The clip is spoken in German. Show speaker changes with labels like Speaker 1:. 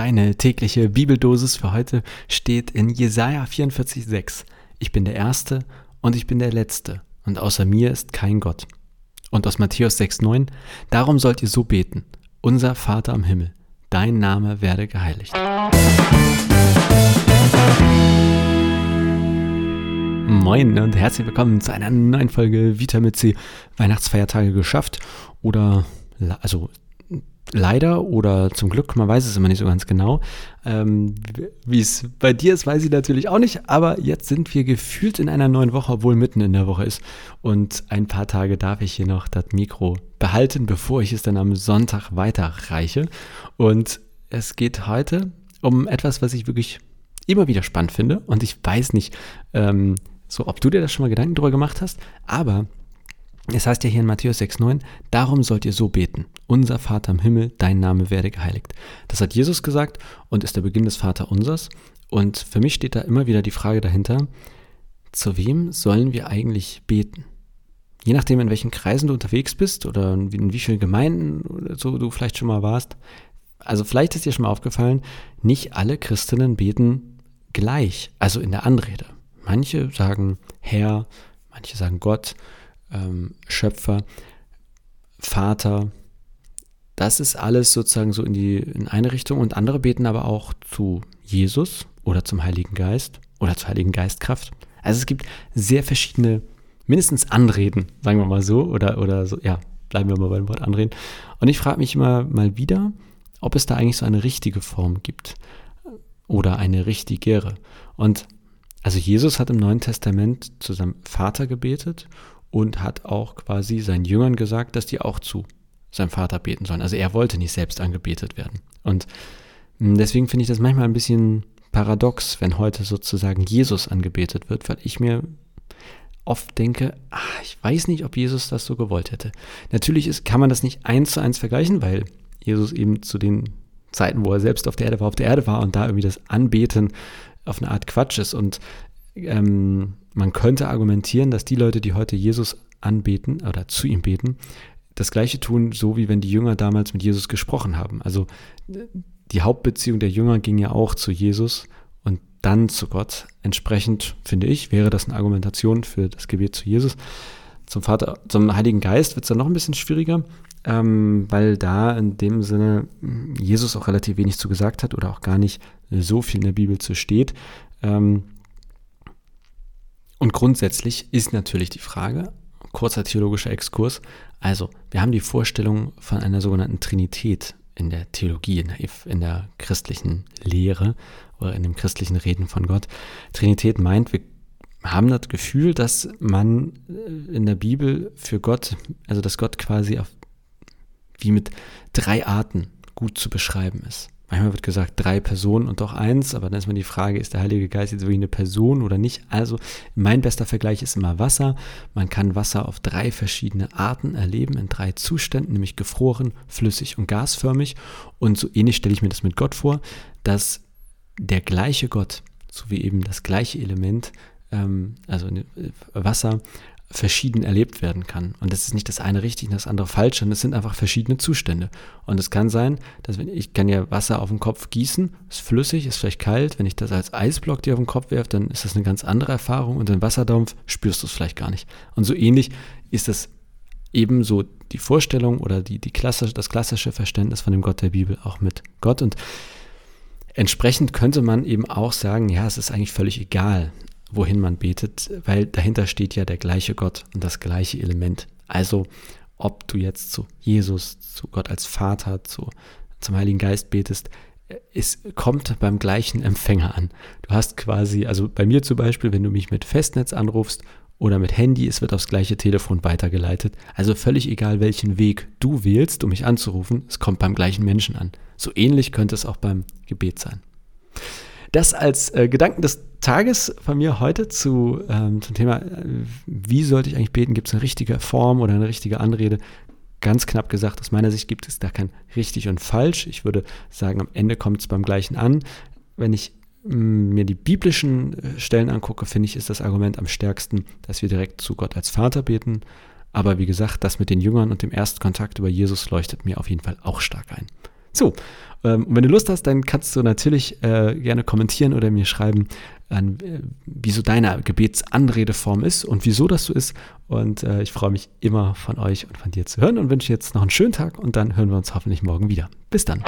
Speaker 1: Deine tägliche Bibeldosis für heute steht in Jesaja 44,6. Ich bin der Erste und ich bin der Letzte und außer mir ist kein Gott. Und aus Matthäus 6,9. Darum sollt ihr so beten. Unser Vater am Himmel, dein Name werde geheiligt. Moin und herzlich willkommen zu einer neuen Folge Vita mit C. Weihnachtsfeiertage geschafft oder also leider oder zum Glück, man weiß es immer nicht so ganz genau. Ähm, Wie es bei dir ist, weiß ich natürlich auch nicht, aber jetzt sind wir gefühlt in einer neuen Woche, obwohl mitten in der Woche ist. Und ein paar Tage darf ich hier noch das Mikro behalten, bevor ich es dann am Sonntag weiterreiche. Und es geht heute um etwas, was ich wirklich immer wieder spannend finde. Und ich weiß nicht, ähm, so ob du dir das schon mal Gedanken darüber gemacht hast, aber es heißt ja hier in Matthäus 6,9, darum sollt ihr so beten. Unser Vater im Himmel, dein Name werde geheiligt. Das hat Jesus gesagt und ist der Beginn des Vaterunsers. Und für mich steht da immer wieder die Frage dahinter, zu wem sollen wir eigentlich beten? Je nachdem, in welchen Kreisen du unterwegs bist oder in wie vielen Gemeinden oder so du vielleicht schon mal warst. Also vielleicht ist dir schon mal aufgefallen, nicht alle Christinnen beten gleich, also in der Anrede. Manche sagen Herr, manche sagen Gott, ähm, Schöpfer, Vater. Das ist alles sozusagen so in die in eine Richtung und andere beten aber auch zu Jesus oder zum Heiligen Geist oder zur Heiligen Geistkraft. Also es gibt sehr verschiedene, mindestens Anreden, sagen wir mal so, oder, oder so, ja, bleiben wir mal beim Wort Anreden. Und ich frage mich immer mal wieder, ob es da eigentlich so eine richtige Form gibt oder eine richtigere. Und also Jesus hat im Neuen Testament zu seinem Vater gebetet und hat auch quasi seinen Jüngern gesagt, dass die auch zu seinem Vater beten sollen. Also er wollte nicht selbst angebetet werden. Und hm, deswegen finde ich das manchmal ein bisschen paradox, wenn heute sozusagen Jesus angebetet wird, weil ich mir oft denke, ach, ich weiß nicht, ob Jesus das so gewollt hätte. Natürlich ist, kann man das nicht eins zu eins vergleichen, weil Jesus eben zu den Zeiten, wo er selbst auf der Erde war, auf der Erde war und da irgendwie das Anbeten auf eine Art Quatsch ist. Und ähm, man könnte argumentieren, dass die Leute, die heute Jesus anbeten oder zu ihm beten, das gleiche tun, so wie wenn die Jünger damals mit Jesus gesprochen haben. Also die Hauptbeziehung der Jünger ging ja auch zu Jesus und dann zu Gott. Entsprechend, finde ich, wäre das eine Argumentation für das Gebet zu Jesus. Zum Vater, zum Heiligen Geist wird es dann noch ein bisschen schwieriger, ähm, weil da in dem Sinne Jesus auch relativ wenig zu gesagt hat oder auch gar nicht so viel in der Bibel zu steht. Ähm, und grundsätzlich ist natürlich die Frage, kurzer theologischer Exkurs, also wir haben die Vorstellung von einer sogenannten Trinität in der Theologie, in der, in der christlichen Lehre oder in dem christlichen Reden von Gott. Trinität meint, wir haben das Gefühl, dass man äh, in der Bibel für Gott, also dass Gott quasi auf, wie mit drei Arten gut zu beschreiben ist. Manchmal wird gesagt, drei Personen und doch eins, aber dann ist mal die Frage, ist der Heilige Geist jetzt wirklich eine Person oder nicht? Also mein bester Vergleich ist immer Wasser. Man kann Wasser auf drei verschiedene Arten erleben, in drei Zuständen, nämlich gefroren, flüssig und gasförmig. Und so ähnlich stelle ich mir das mit Gott vor, dass der gleiche Gott, so wie eben das gleiche Element, ähm, also Wasser, verschieden erlebt werden kann. Und das ist nicht das eine richtig und das andere falsch, sondern es sind einfach verschiedene Zustände. Und es kann sein, dass wenn ich kann ja Wasser auf den Kopf gießen, ist flüssig, ist vielleicht kalt. Wenn ich das als Eisblock dir auf den Kopf werfe, dann ist das eine ganz andere Erfahrung und den Wasserdampf spürst du es vielleicht gar nicht. Und so ähnlich ist das ebenso die Vorstellung oder die, die klassische, das klassische Verständnis von dem Gott der Bibel auch mit Gott. Und entsprechend könnte man eben auch sagen, ja, es ist eigentlich völlig egal, wohin man betet, weil dahinter steht ja der gleiche Gott und das gleiche Element. Also ob du jetzt zu Jesus, zu Gott als Vater, zu, zum Heiligen Geist betest, es kommt beim gleichen Empfänger an. Du hast quasi, also bei mir zum Beispiel, wenn du mich mit Festnetz anrufst oder mit Handy, es wird aufs gleiche Telefon weitergeleitet. Also völlig egal, welchen Weg du wählst, um mich anzurufen, es kommt beim gleichen Menschen an. So ähnlich könnte es auch beim Gebet sein. Das als äh, Gedanken des Tages von mir heute zu, ähm, zum Thema, äh, wie sollte ich eigentlich beten? Gibt es eine richtige Form oder eine richtige Anrede? Ganz knapp gesagt, aus meiner Sicht gibt es da kein richtig und falsch. Ich würde sagen, am Ende kommt es beim gleichen an. Wenn ich mm, mir die biblischen äh, Stellen angucke, finde ich, ist das Argument am stärksten, dass wir direkt zu Gott als Vater beten. Aber wie gesagt, das mit den Jüngern und dem Erstkontakt über Jesus leuchtet mir auf jeden Fall auch stark ein. So, ähm, wenn du Lust hast, dann kannst du natürlich äh, gerne kommentieren oder mir schreiben, an, äh, wieso deine Gebetsanredeform ist und wieso das so ist. Und äh, ich freue mich immer von euch und von dir zu hören und wünsche jetzt noch einen schönen Tag und dann hören wir uns hoffentlich morgen wieder. Bis dann.